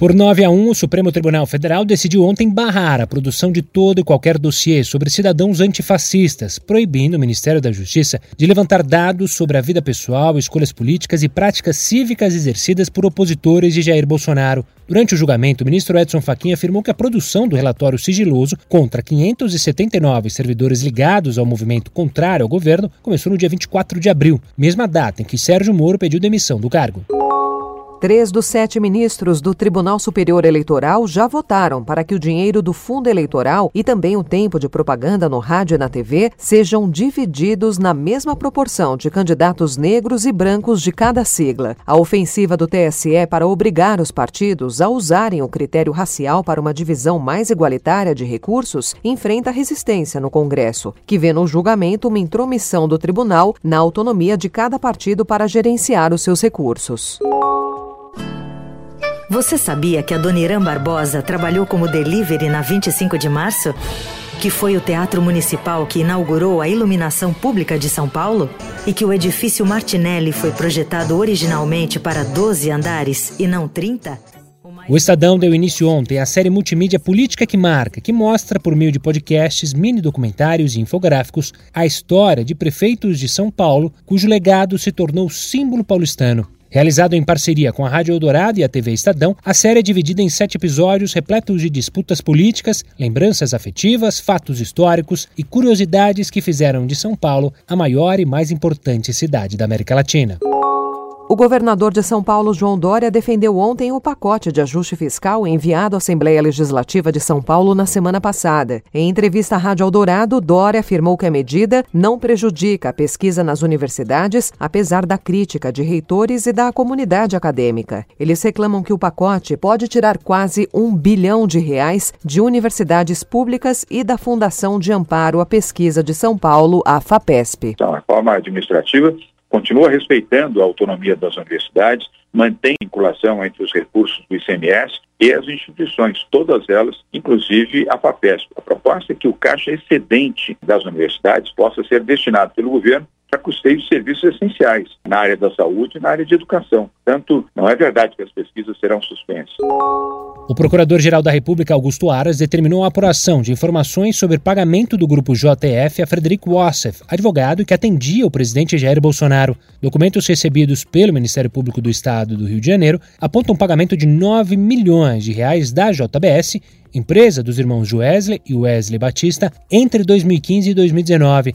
Por 9 a 1, o Supremo Tribunal Federal decidiu ontem barrar a produção de todo e qualquer dossiê sobre cidadãos antifascistas, proibindo o Ministério da Justiça de levantar dados sobre a vida pessoal, escolhas políticas e práticas cívicas exercidas por opositores de Jair Bolsonaro. Durante o julgamento, o ministro Edson Fachin afirmou que a produção do relatório sigiloso contra 579 servidores ligados ao movimento contrário ao governo começou no dia 24 de abril, mesma data em que Sérgio Moro pediu demissão do cargo. Três dos sete ministros do Tribunal Superior Eleitoral já votaram para que o dinheiro do fundo eleitoral e também o tempo de propaganda no rádio e na TV sejam divididos na mesma proporção de candidatos negros e brancos de cada sigla. A ofensiva do TSE para obrigar os partidos a usarem o critério racial para uma divisão mais igualitária de recursos enfrenta resistência no Congresso, que vê no julgamento uma intromissão do tribunal na autonomia de cada partido para gerenciar os seus recursos. Você sabia que a Dona Irã Barbosa trabalhou como delivery na 25 de março? Que foi o Teatro Municipal que inaugurou a iluminação pública de São Paulo? E que o edifício Martinelli foi projetado originalmente para 12 andares e não 30? O Estadão deu início ontem à série multimídia Política que Marca, que mostra, por meio de podcasts, mini-documentários e infográficos, a história de prefeitos de São Paulo cujo legado se tornou símbolo paulistano. Realizado em parceria com a Rádio Eldorado e a TV Estadão, a série é dividida em sete episódios repletos de disputas políticas, lembranças afetivas, fatos históricos e curiosidades que fizeram de São Paulo a maior e mais importante cidade da América Latina. O governador de São Paulo, João Dória, defendeu ontem o pacote de ajuste fiscal enviado à Assembleia Legislativa de São Paulo na semana passada. Em entrevista à Rádio Eldorado, Dória afirmou que a medida não prejudica a pesquisa nas universidades, apesar da crítica de reitores e da comunidade acadêmica. Eles reclamam que o pacote pode tirar quase um bilhão de reais de universidades públicas e da Fundação de Amparo à Pesquisa de São Paulo, a FAPESP. Então, a forma administrativa continua respeitando a autonomia das universidades, mantém vinculação entre os recursos do ICMS e as instituições, todas elas, inclusive a FAPESP. A proposta é que o caixa excedente das universidades possa ser destinado pelo governo para custeio de serviços essenciais na área da saúde e na área de educação. Tanto não é verdade que as pesquisas serão suspensas. O Procurador-Geral da República, Augusto Aras, determinou a apuração de informações sobre pagamento do grupo JF a Frederico Wassef, advogado que atendia o presidente Jair Bolsonaro. Documentos recebidos pelo Ministério Público do Estado do Rio de Janeiro apontam pagamento de 9 milhões de reais da JBS, empresa dos irmãos Wesley e Wesley Batista, entre 2015 e 2019.